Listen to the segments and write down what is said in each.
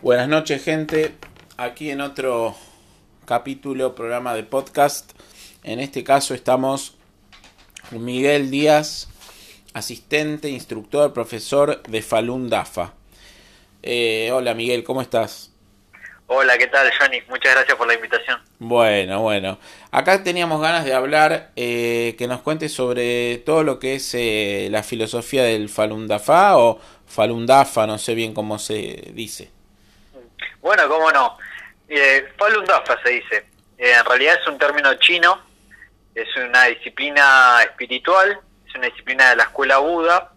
Buenas noches, gente. Aquí en otro capítulo, programa de podcast. En este caso estamos con Miguel Díaz, asistente, instructor, profesor de Falun Dafa. Eh, hola Miguel, ¿cómo estás? Hola, ¿qué tal, Johnny? Muchas gracias por la invitación. Bueno, bueno. Acá teníamos ganas de hablar, eh, que nos cuentes sobre todo lo que es eh, la filosofía del Falun Dafa o Falun Dafa, no sé bien cómo se dice. Bueno, cómo no. Eh, Falun Dafa se dice. Eh, en realidad es un término chino, es una disciplina espiritual, es una disciplina de la escuela Buda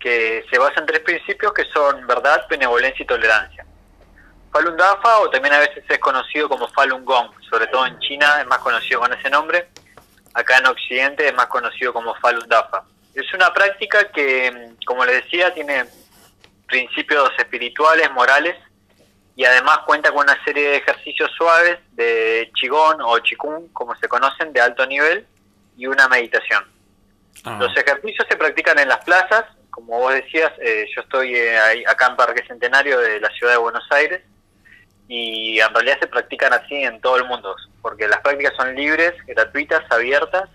que se basa en tres principios que son verdad, benevolencia y tolerancia. Falun Dafa, o también a veces es conocido como Falun Gong, sobre todo en China es más conocido con ese nombre, acá en Occidente es más conocido como Falun Dafa. Es una práctica que, como les decía, tiene principios espirituales, morales, y además cuenta con una serie de ejercicios suaves de Qigong o Qigong, como se conocen, de alto nivel, y una meditación. Ah, Los ejercicios se practican en las plazas, como vos decías, eh, yo estoy eh, ahí, acá en Parque Centenario de la ciudad de Buenos Aires y en realidad se practican así en todo el mundo, porque las prácticas son libres, gratuitas, abiertas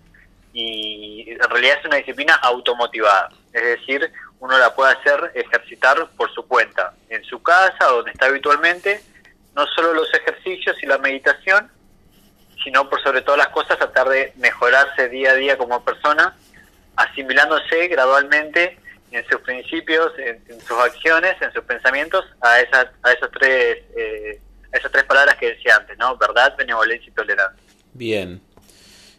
y en realidad es una disciplina automotivada, es decir, uno la puede hacer, ejercitar por su cuenta, en su casa, donde está habitualmente, no solo los ejercicios y la meditación, sino por sobre todas las cosas tratar de mejorarse día a día como persona, asimilándose gradualmente en sus principios, en, sus acciones, en sus pensamientos, a esas, a esos tres, eh, a esas tres palabras que decía antes, ¿no? Verdad, benevolencia y tolerancia. bien.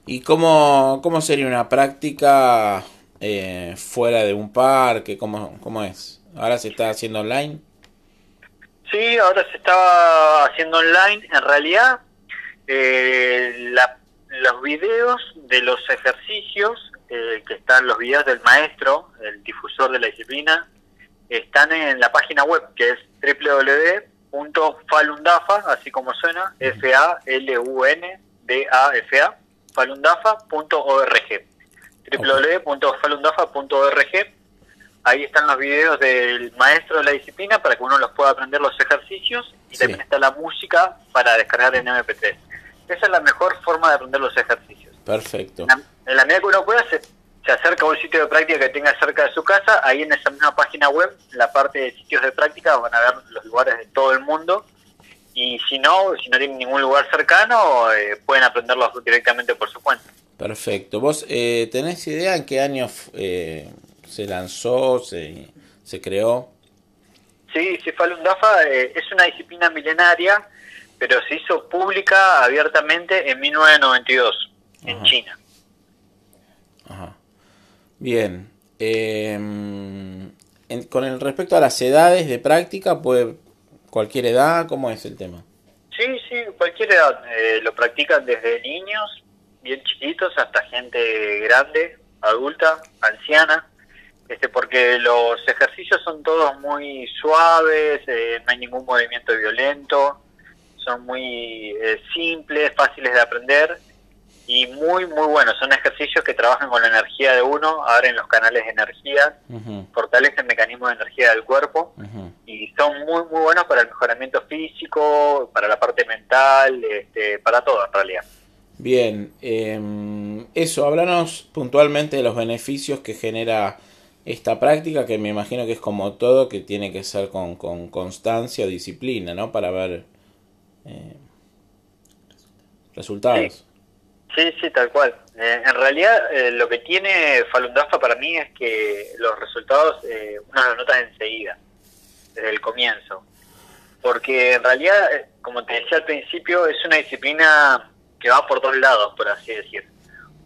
¿Y cómo, cómo sería una práctica eh, fuera de un parque? ¿Cómo, ¿Cómo es? ¿Ahora se está haciendo online? Sí, ahora se estaba haciendo online. En realidad, eh, la- los videos de los ejercicios, eh, que están los videos del maestro, el difusor de la disciplina, están en la página web que es www.falundafa, así como suena, F-A-L-U-N-D-A-F-A, falundafa.org. www.falundafa.org Ahí están los videos del maestro de la disciplina para que uno los pueda aprender los ejercicios y Sí. también está la música para descargar en MP3. Esa es la mejor forma de aprender los ejercicios. Perfecto. En la, en la medida que uno pueda, se, se acerca a un sitio de práctica que tenga cerca de su casa. Ahí en esa misma página web, en la parte de sitios de práctica, van a ver los lugares de todo el mundo. Y si no, si no tienen ningún lugar cercano, eh, pueden aprenderlos directamente por su cuenta. Perfecto. ¿Vos eh, tenés idea en qué año eh, se lanzó, se, se creó? Sí, sí, Falun Dafa eh, es una disciplina milenaria, pero se hizo pública abiertamente en 1992 en Ajá. China. Ajá. Bien. Eh, en- con el respecto a las edades de práctica, puede cualquier edad, ¿cómo es el tema? Sí, sí, cualquier edad. eh, lo practican desde niños, bien chiquitos, hasta gente grande, adulta, anciana. Este, porque los ejercicios son todos muy suaves, eh, no hay ningún movimiento violento, son muy eh, simples, fáciles de aprender y muy, muy buenos. Son ejercicios que trabajan con la energía de uno, abren los canales de energía, Ujú, fortalecen mecanismos de energía del cuerpo y son muy muy buenos para el mejoramiento físico, para la parte mental, este, para todo en realidad. Bien. eh, eso, háblanos puntualmente de los beneficios que genera esta práctica, que me imagino que es como todo, que tiene que ser con, con constancia o disciplina, ¿no? Para ver eh, resultados. Sí, sí, tal cual. Eh, en realidad eh, lo que tiene Falun Dafa para mí es que los resultados eh, uno los nota enseguida, desde el comienzo. Porque en realidad, como te decía al principio, es una disciplina que va por dos lados, por así decir.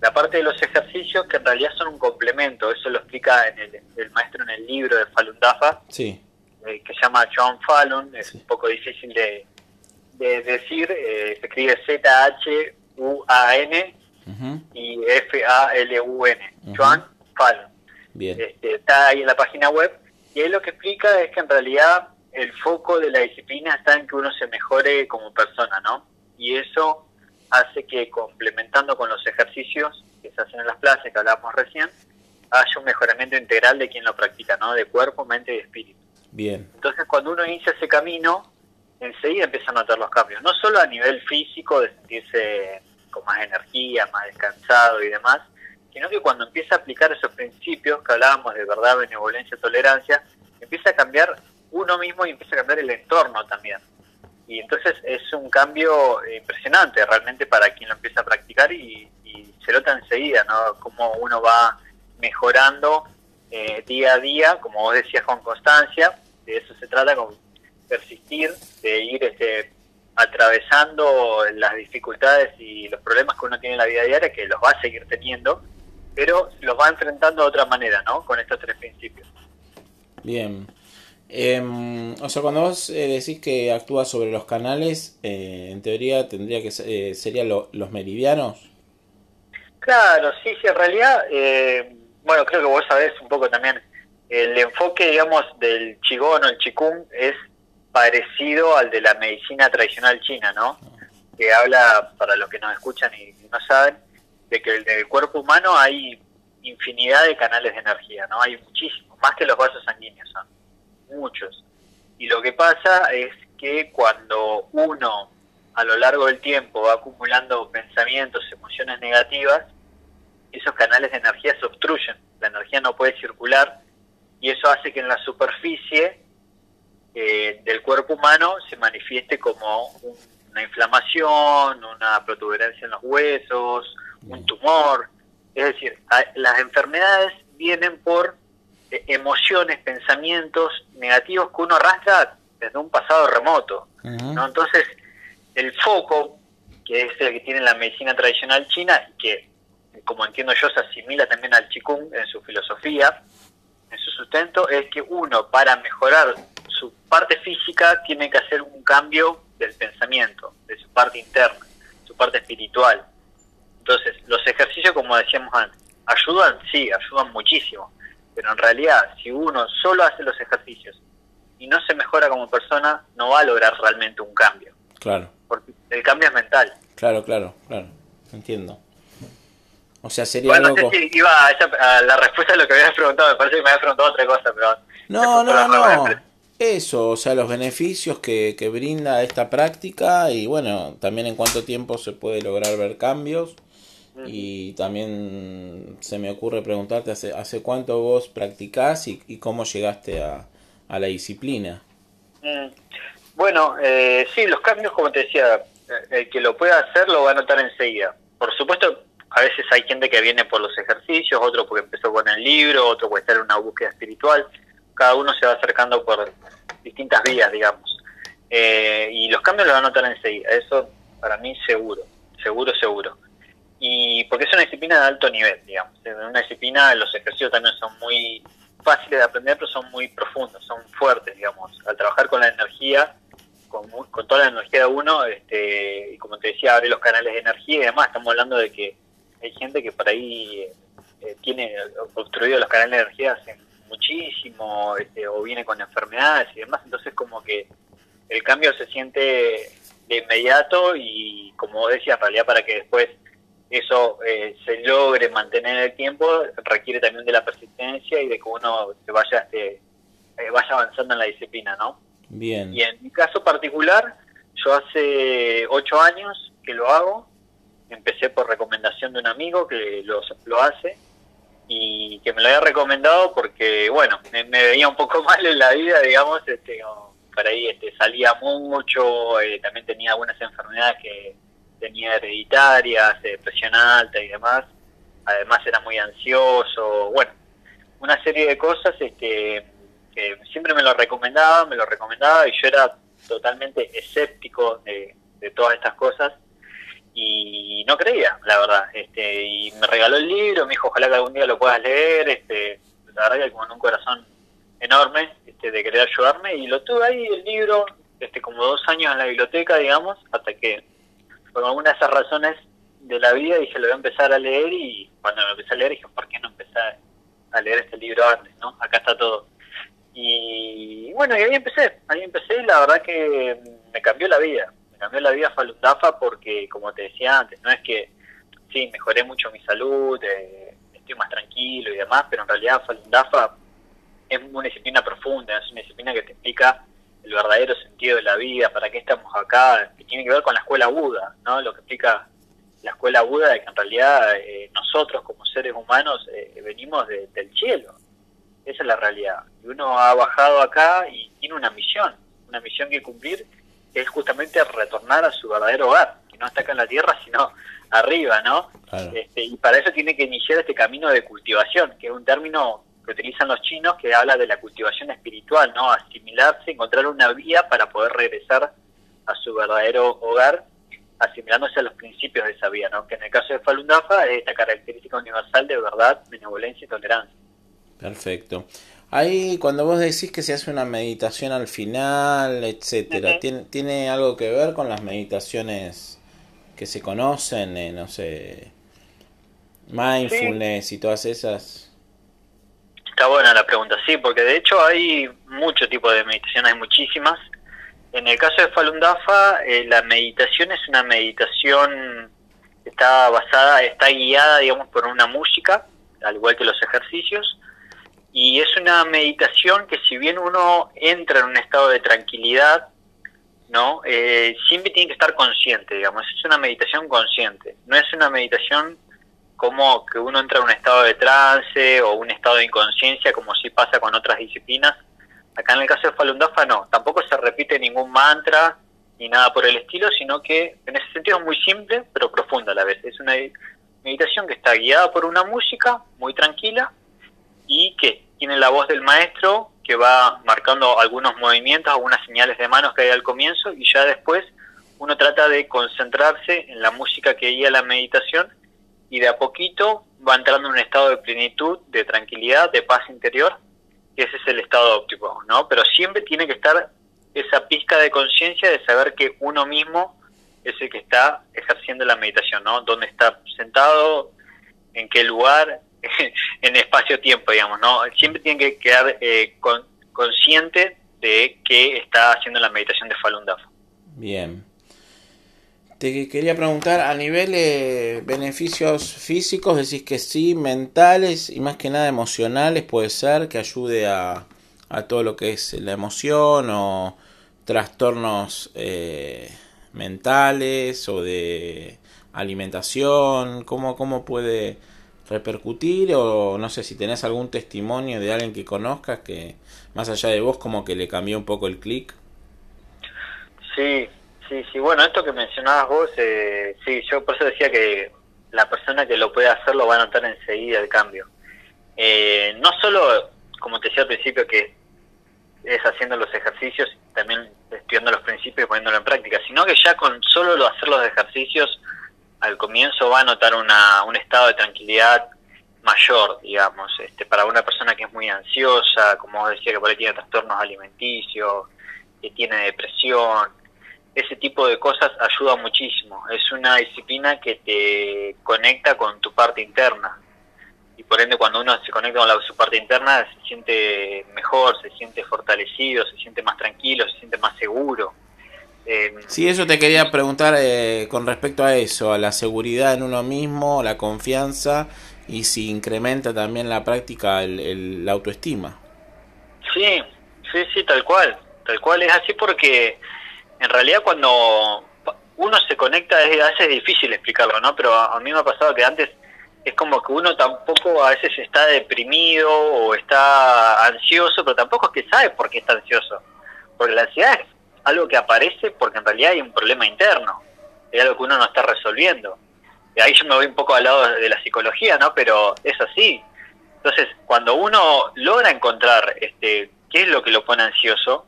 La parte de los ejercicios, que en realidad son un complemento, eso lo explica en el, el maestro en el libro de Falun Dafa, Sí. eh, que se llama John Fallon, es Sí. un poco difícil de, de decir, eh, se escribe Z-H-U-A-N y F-A-L-U-N, Ujú. Joan Fallon. Bien. Este, está ahí en la página web y ahí lo que explica es que en realidad el foco de la disciplina está en que uno se mejore como persona, ¿no? Y eso hace que complementando con los ejercicios que se hacen en las plazas que hablábamos recién, haya un mejoramiento integral de quien lo practica, ¿no? De cuerpo, mente y espíritu. Bien. Entonces, cuando uno inicia ese camino, enseguida empieza a notar los cambios, no solo a nivel físico de sentirse con más energía, más descansado y demás, sino que cuando empieza a aplicar esos principios que hablábamos de verdad, benevolencia, tolerancia, empieza a cambiar uno mismo y empieza a cambiar el entorno también. Y entonces es un cambio impresionante realmente para quien lo empieza a practicar y, se nota enseguida, ¿no? Cómo uno va mejorando eh, día a día, como vos decías, con constancia, de eso se trata, con persistir, de ir este, atravesando las dificultades y los problemas que uno tiene en la vida diaria, que los va a seguir teniendo, pero los va enfrentando de otra manera, ¿no? Con estos tres principios. Bien. Em, o sea, cuando vos eh, decís que actúas sobre los canales, eh, en teoría tendría que ser, eh, serían los meridianos. Claro, sí, sí, en realidad, bueno, creo que vos sabés un poco también, el enfoque, digamos, del Qigong o el Qigong es parecido al de la medicina tradicional china, ¿no? Que habla, para los que nos escuchan y no saben, de que en el cuerpo humano hay infinidad de canales de energía, ¿no? Hay muchísimos, más que los vasos sanguíneos, son muchos. Y lo que pasa es que cuando uno a lo largo del tiempo va acumulando pensamientos, emociones negativas, esos canales de energía se obstruyen, la energía no puede circular y eso hace que en la superficie eh, del cuerpo humano se manifieste como una inflamación, una protuberancia en los huesos, un tumor. Es decir, las enfermedades vienen por emociones, pensamientos negativos que uno arrastra desde un pasado remoto. ¿no? Entonces, el foco, que es el que tiene la medicina tradicional china, y que, como entiendo yo, se asimila también al Qigong en su filosofía, en su sustento, es que uno, para mejorar su parte física tiene que hacer un cambio del pensamiento, de su parte interna, su parte espiritual. Entonces, los ejercicios, como decíamos antes, ayudan, sí, ayudan muchísimo, pero en realidad, si uno solo hace los ejercicios y no se mejora como persona, no va a lograr realmente un cambio. Claro. Porque el cambio es mental. Claro, claro, claro. Entiendo. O sea, sería bueno, no sé si iba a, la respuesta a lo que habías preguntado, me parece que me habías preguntado otra cosa, pero... No, no, no. Eso, o sea, los beneficios que, que brinda esta práctica y bueno, también en cuánto tiempo se puede lograr ver cambios. Y también se me ocurre preguntarte hace, hace cuánto vos practicás y, cómo llegaste a, a la disciplina. Mm. Bueno, eh, sí, los cambios, como te decía, el que lo pueda hacer lo va a notar enseguida. Por supuesto, a veces hay gente que viene por los ejercicios, otro porque empezó con el libro, otro puede estar en una búsqueda espiritual cada uno se va acercando por distintas vías, digamos. Eh, y los cambios los va a notar enseguida, eso para mí seguro, seguro, seguro. Y porque es una disciplina de alto nivel, digamos. Es una disciplina, los ejercicios también son muy fáciles de aprender, pero son muy profundos, son fuertes, digamos. Al trabajar con la energía, con, con toda la energía de uno, este, y como te decía, abre los canales de energía y demás, estamos hablando de que hay gente que por ahí eh, tiene obstruido los canales de energía hace muchísimo este, o viene con enfermedades y demás, entonces como que el cambio se siente de inmediato y como decía, en realidad para que después eso eh, se logre mantener en el tiempo requiere también de la persistencia y de que uno se vaya este, eh, vaya avanzando en la disciplina, ¿no? Bien. Y en mi caso particular, yo hace ocho años que lo hago, empecé por recomendación de un amigo que lo, lo hace y que me lo había recomendado porque, bueno, me, veía un poco mal en la vida, digamos, este, por ahí este, salía mucho, eh, también tenía algunas enfermedades que tenía hereditarias, eh, presión alta y demás, además era muy ansioso, bueno, una serie de cosas este, que siempre me lo recomendaba, me lo recomendaba y yo era totalmente escéptico de, de todas estas cosas y no creía, la verdad. Este, y me regaló el libro, me dijo, ojalá que algún día lo puedas leer. Este, la verdad que con un corazón enorme este, de querer ayudarme. Y lo tuve ahí, el libro, este, como dos años en la biblioteca, digamos, hasta que por alguna de esas razones de la vida dije, lo voy a empezar a leer. Y cuando lo empecé a leer, dije, ¿por qué no empezar a leer este libro antes? no Acá está todo. Y bueno, y ahí empecé, ahí empecé y la verdad que me cambió la vida cambió la vida Falun Dafa porque, como te decía antes, no es que, sí, mejoré mucho mi salud, eh, estoy más tranquilo y demás, pero en realidad Falun Dafa es una disciplina profunda, es una disciplina que te explica el verdadero sentido de la vida, para qué estamos acá, que tiene que ver con la escuela Buda, ¿no? Lo que explica la escuela Buda de que en realidad eh, nosotros como seres humanos eh, venimos del cielo. Esa es la realidad. Y uno ha bajado acá y tiene una misión, una misión que cumplir, que es justamente retornar a su verdadero hogar, que no está acá en la tierra, sino arriba, ¿no? Este, y para eso tiene que iniciar este camino de cultivación, que es un término que utilizan los chinos que habla de la cultivación espiritual, ¿no? Asimilarse, encontrar una vía para poder regresar a su verdadero hogar, asimilándose a los principios de esa vía, ¿no? Que en el caso de Falun Dafa es esta característica universal de verdad, benevolencia y tolerancia. Perfecto. Ahí cuando vos decís que se hace una meditación al final, etcétera, ¿tiene, ¿tiene algo que ver con las meditaciones que se conocen, eh, no sé, mindfulness y todas esas? Está buena la pregunta, sí, porque de hecho hay mucho tipo de meditación, hay muchísimas. En el caso de Falun Dafa, eh, la meditación es una meditación está basada, está guiada, digamos, por una música, al igual que los ejercicios, y es una meditación que si bien uno entra en un estado de tranquilidad, ¿no? Eh, siempre tiene que estar consciente, digamos, es una meditación consciente, no es una meditación como que uno entra en un estado de trance o un estado de inconsciencia, como si pasa con otras disciplinas. Acá en el caso de Falun Dafa no, tampoco se repite ningún mantra ni nada por el estilo, sino que en ese sentido es muy simple, pero profunda a la vez. Es una meditación que está guiada por una música muy tranquila y que tiene la voz del maestro que va marcando algunos movimientos, algunas señales de manos que hay al comienzo y ya después uno trata de concentrarse en la música que guía la meditación y de a poquito va entrando en un estado de plenitud, de tranquilidad, de paz interior, que ese es el estado óptimo, ¿no? Pero siempre tiene que estar esa pizca de conciencia de saber que uno mismo es el que está ejerciendo la meditación, ¿no? Dónde está sentado, en qué lugar, en espacio-tiempo, digamos, ¿no? Siempre tiene que quedar eh, consciente de que está haciendo la meditación de Falun Dafa. Bien. Te quería preguntar, a nivel de beneficios físicos, decís que sí, mentales y más que nada emocionales puede ser que ayude a, a todo lo que es la emoción o trastornos eh, mentales o de alimentación, ¿cómo, cómo puede repercutir o no sé si tenés algún testimonio de alguien que conozcas que más allá de vos como que le cambió un poco el clic? Sí, Sí, sí, bueno, esto que mencionabas vos, eh, sí, yo por eso decía que la persona que lo puede hacer lo va a notar enseguida el cambio. Eh, no solo, como te decía al principio, que es haciendo los ejercicios, también estudiando los principios y poniéndolo en práctica, sino que ya con solo lo hacer los ejercicios, al comienzo va a notar una, un estado de tranquilidad mayor, digamos, este, para una persona que es muy ansiosa, como decía, que por ahí tiene trastornos alimenticios, que tiene depresión, ese tipo de cosas ayuda muchísimo. Es una disciplina que te conecta con tu parte interna. Y por ende, cuando uno se conecta con la, su parte interna, se siente mejor, se siente fortalecido, se siente más tranquilo, se siente más seguro. Eh, sí, eso te quería preguntar eh, con respecto a eso, a la seguridad en uno mismo, la confianza y si incrementa también la práctica el, la autoestima. Sí, sí, sí, tal cual. Tal cual es así porque en realidad cuando uno se conecta, es, a veces es difícil explicarlo, ¿no? Pero a, mí me ha pasado que antes es como que uno tampoco a veces está deprimido o está ansioso, pero tampoco es que sabe por qué está ansioso. Porque la ansiedad es algo que aparece porque en realidad hay un problema interno, es algo que uno no está resolviendo. Y ahí yo me voy un poco al lado de la psicología, ¿no? Pero es así. Entonces, cuando uno logra encontrar este qué es lo que lo pone ansioso,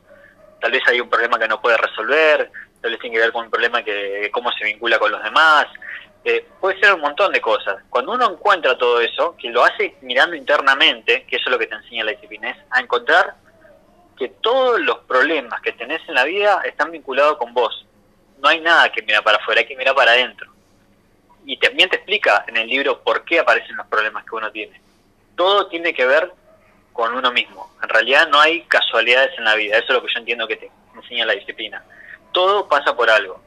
tal vez hay un problema que no puede resolver, tal vez tiene que ver con un problema que cómo se vincula con los demás, eh, puede ser un montón de cosas. Cuando uno encuentra todo eso, que lo hace mirando internamente, que eso es lo que te enseña la disciplina, a encontrar que todos los problemas que tenés en la vida están vinculados con vos. No hay nada que mirar para afuera, hay que mirar para adentro. Y también te explica en el libro por qué aparecen los problemas que uno tiene. Todo tiene que ver con uno mismo. En realidad no hay casualidades en la vida, eso es lo que yo entiendo que te enseña la disciplina. Todo pasa por algo.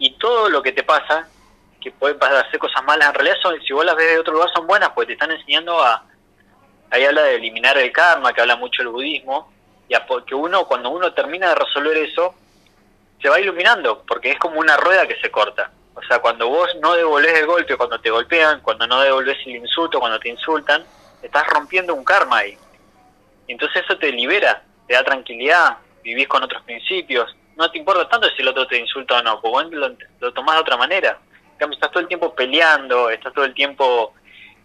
Y todo lo que te pasa, que puede hacer cosas malas, en realidad son, si vos las ves de otro lugar son buenas, porque te están enseñando a... Ahí habla de eliminar el karma, que habla mucho el budismo, y a porque uno cuando uno termina de resolver eso se va iluminando porque es como una rueda que se corta o sea cuando vos no devolvés el golpe cuando te golpean cuando no devolvés el insulto cuando te insultan estás rompiendo un karma ahí entonces eso te libera te da tranquilidad vivís con otros principios no te importa tanto si el otro te insulta o no porque vos lo, lo tomás de otra manera en cambio estás todo el tiempo peleando estás todo el tiempo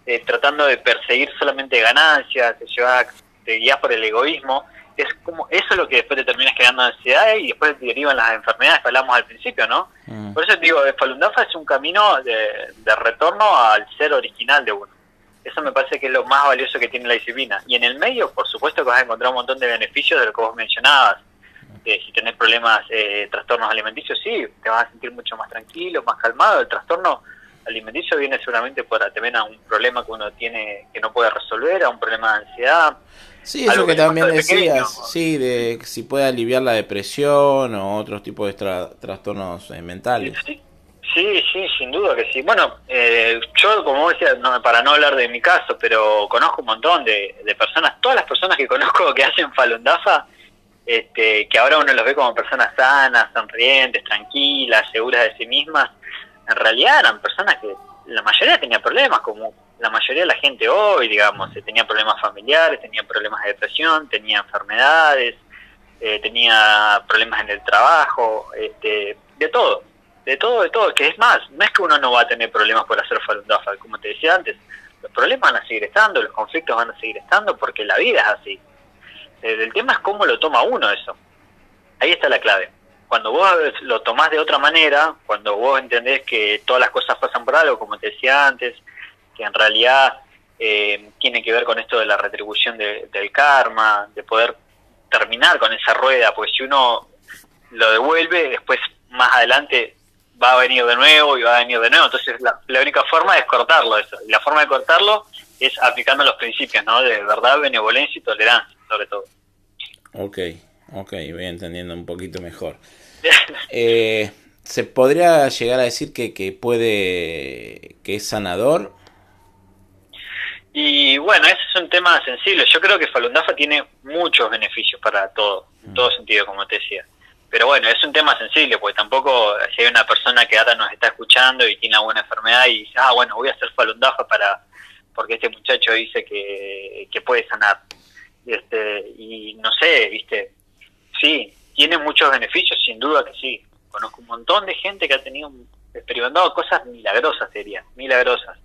eh, tratando de perseguir solamente ganancias te llevas te guías por el egoísmo es como eso es lo que después te terminas quedando ansiedad y después te derivan las enfermedades que hablamos al principio, ¿no? Mm. Por eso te digo, Falun Dafa es un camino de, de retorno al ser original de uno. Eso me parece que es lo más valioso que tiene la disciplina. Y en el medio, por supuesto que vas a encontrar un montón de beneficios de lo que vos mencionabas. Eh, si tenés problemas, eh, trastornos alimenticios, sí, te vas a sentir mucho más tranquilo, más calmado. El trastorno alimenticio viene seguramente por también a un problema que uno tiene que no puede resolver, a un problema de ansiedad. Sí, eso que que también de decías, sí, de si puede aliviar la depresión o otros tipos de tra- trastornos eh, mentales. Sí, sí, sí, sin duda que sí. Bueno, eh, yo, como vos decías, no, para no hablar de mi caso, pero conozco un montón de, de personas, todas las personas que conozco que hacen Falun Dafa, este, que ahora uno los ve como personas sanas, sonrientes, tranquilas, seguras de sí mismas, en realidad eran personas que la mayoría tenía problemas, como la mayoría de la gente hoy, digamos, tenía problemas familiares, tenía problemas de depresión, tenía enfermedades, eh, tenía problemas en el trabajo, este, de todo, de todo, de todo, que es más, no es que uno no va a tener problemas por hacer Falun Dafa, como te decía antes, los problemas van a seguir estando, los conflictos van a seguir estando, porque la vida es así. Eh, El tema es cómo lo toma uno eso. Ahí está la clave. Cuando vos lo tomás de otra manera, cuando vos entendés que todas las cosas pasan por algo, como te decía antes, que en realidad eh, tiene que ver con esto de la retribución de- del karma, de poder terminar con esa rueda, porque si uno lo devuelve, después más adelante va a venir de nuevo y va a venir de nuevo. Entonces la, la única forma es cortarlo eso. Y la forma de cortarlo es aplicando los principios, ¿no? De verdad, benevolencia y tolerancia, sobre todo. Ok, ok, voy entendiendo un poquito mejor. Eh, ¿Se podría llegar a decir que, que puede, que es sanador? Y bueno, ese es un tema sensible. Yo creo que Falun Dafa tiene muchos beneficios para todo, en todo sentido, como te decía. Pero bueno, es un tema sensible, porque tampoco si hay una persona que ahora nos está escuchando y tiene alguna enfermedad y dice, ah, bueno, voy a hacer Falun Dafa para, porque este muchacho dice que, que puede sanar. Y, este, y no sé, viste, sí, tiene muchos beneficios, sin duda que sí. Conozco un montón de gente que ha tenido experimentado cosas milagrosas, sería, milagrosas.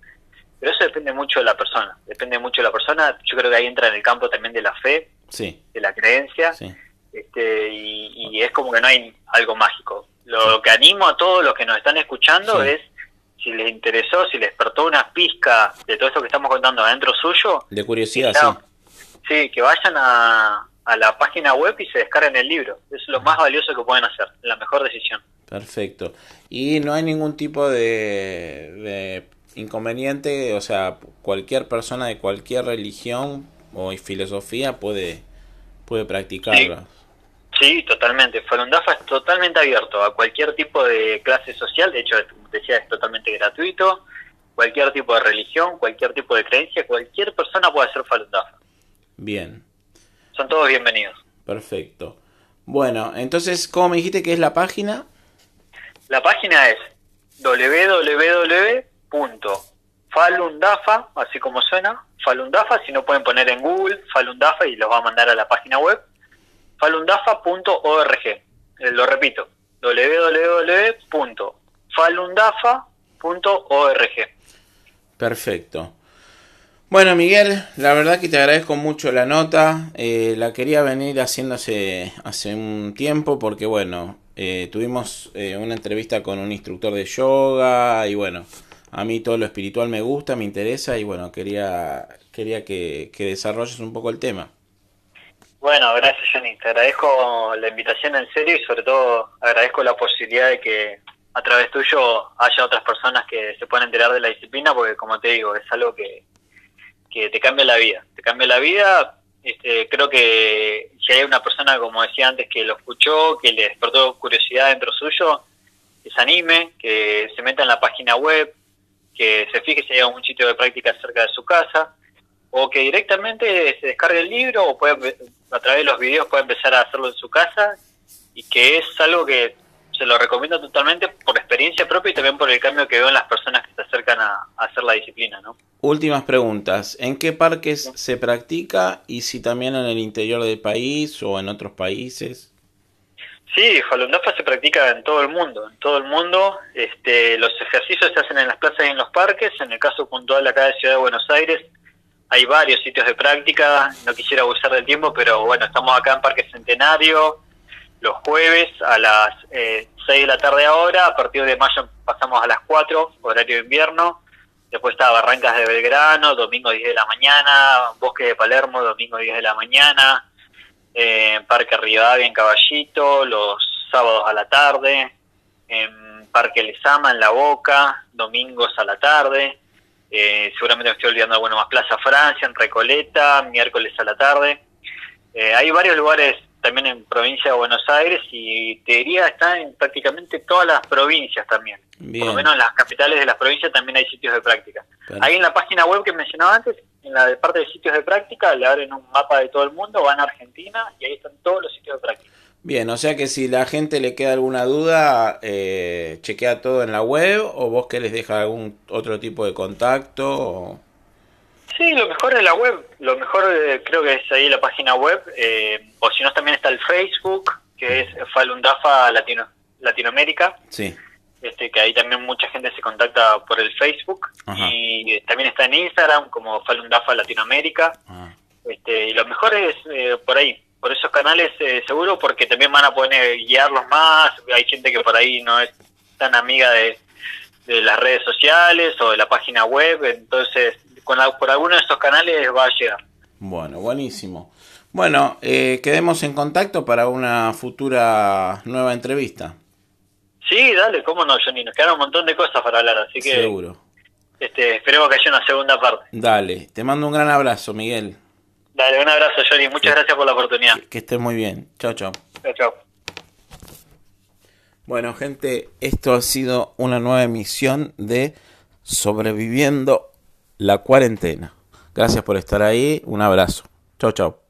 Pero eso depende mucho de la persona, depende mucho de la persona. Yo creo que ahí entra en el campo también de la fe, Sí, de la creencia, sí. Este, y, y es como que no hay algo mágico. Lo que animo a todos los que nos están escuchando Sí. es, si les interesó, si les despertó una pizca de todo esto que estamos contando adentro suyo, De curiosidad, sí. sí, que vayan a, a la página web y se descarguen el libro. Es lo más valioso que pueden hacer, la mejor decisión. Perfecto. Y no hay ningún tipo de, de inconveniente, o sea, cualquier persona de cualquier religión o filosofía puede, puede practicarla. Sí, totalmente. Falun Dafa es totalmente abierto a cualquier tipo de clase social. De hecho, como te decía, es totalmente gratuito. Cualquier tipo de religión, cualquier tipo de creencia, cualquier persona puede hacer Falun Dafa. Bien, Son todos bienvenidos. perfecto. Bueno, entonces, ¿cómo me dijiste que es la página? La página es www.falundafa, así como suena, Falundafa, si no pueden poner en Google Falundafa y los va a mandar a la página web, falundafa.org. Eh, lo repito, www.falundafa.org. Perfecto. Bueno, Miguel, la verdad que te agradezco mucho la nota. Eh, la quería venir haciéndose hace un tiempo porque, bueno, eh, tuvimos una entrevista con un instructor de yoga y, bueno, a mí todo lo espiritual me gusta, me interesa y, bueno, quería, quería que, que desarrolles un poco el tema. Bueno, gracias Johnny, te agradezco la invitación en serio y sobre todo agradezco la posibilidad de que a través tuyo haya otras personas que se puedan enterar de la disciplina porque como te digo, es algo que, que te cambia la vida, te cambia la vida, este, creo que si hay una persona, como decía antes, que lo escuchó, que le despertó curiosidad dentro suyo, que se anime, que se meta en la página web, que se fije si hay algún sitio de práctica cerca de su casa, o que directamente se descargue el libro o puede a través de los videos puede empezar a hacerlo en su casa y que es algo que se lo recomiendo totalmente por experiencia propia y también por el cambio que veo en las personas que se acercan a, hacer la disciplina, ¿no? Últimas preguntas. ¿En qué parques se practica y si también en el interior del país o en otros países? Sí, Falun Dafa se practica en todo el mundo, en todo el mundo. Este, los ejercicios se hacen en las plazas y en los parques. En el caso puntual acá de Ciudad de Buenos Aires, hay varios sitios de práctica. No quisiera abusar del tiempo, pero bueno, estamos acá en Parque Centenario, los jueves a las eh, 6 de la tarde ahora, a partir de mayo pasamos a las 4, horario de invierno, después está Barrancas de Belgrano, domingo 10 de la mañana, Bosque de Palermo, domingo 10 de la mañana, eh, Parque Rivadavia en Caballito, los sábados a la tarde, en Parque Lesama en La Boca, domingos a la tarde, eh, seguramente me estoy olvidando, bueno, más Plaza Francia, en Recoleta, miércoles a la tarde. Eh, hay varios lugares también en provincia de Buenos Aires y te diría está en prácticamente todas las provincias también. Por lo menos en las capitales de las provincias también hay sitios de práctica. Ahí en la página web que mencionaba antes, en la parte de sitios de práctica, le abren un mapa de todo el mundo, van a Argentina y ahí están todos los sitios de práctica. Bien, o sea que si la gente le queda alguna duda, eh, chequea todo en la web o vos que les deja algún otro tipo de contacto. O... Sí, lo mejor es la web. Lo mejor eh, creo que es ahí la página web. Eh, o si no, también está el Facebook, que es Falun Dafa Latino, Latinoamérica. Sí. Este, que ahí también mucha gente se contacta por el Facebook. Y también está en Instagram como Falun Dafa Latinoamérica. Este, y lo mejor es eh, por ahí, por esos canales seguro, porque también van a poder guiarlos más. Hay gente que por ahí no es tan amiga de, de las redes sociales o de la página web, entonces por alguno de estos canales va a llegar. Bueno, buenísimo. Bueno, eh, quedemos en contacto para una futura nueva entrevista. Sí, dale, cómo no, Johnny. Nos quedan un montón de cosas para hablar, así que. Seguro. Este, esperemos que haya una segunda parte. Dale, te mando un gran abrazo, Miguel. Dale, un abrazo, Johnny. Muchas gracias por la oportunidad. Que, que estés muy bien. Chao, chao. Chao, chao. Bueno, gente, esto ha sido una nueva emisión de Sobreviviendo la cuarentena. Gracias por estar ahí. Un abrazo. Chau, chau.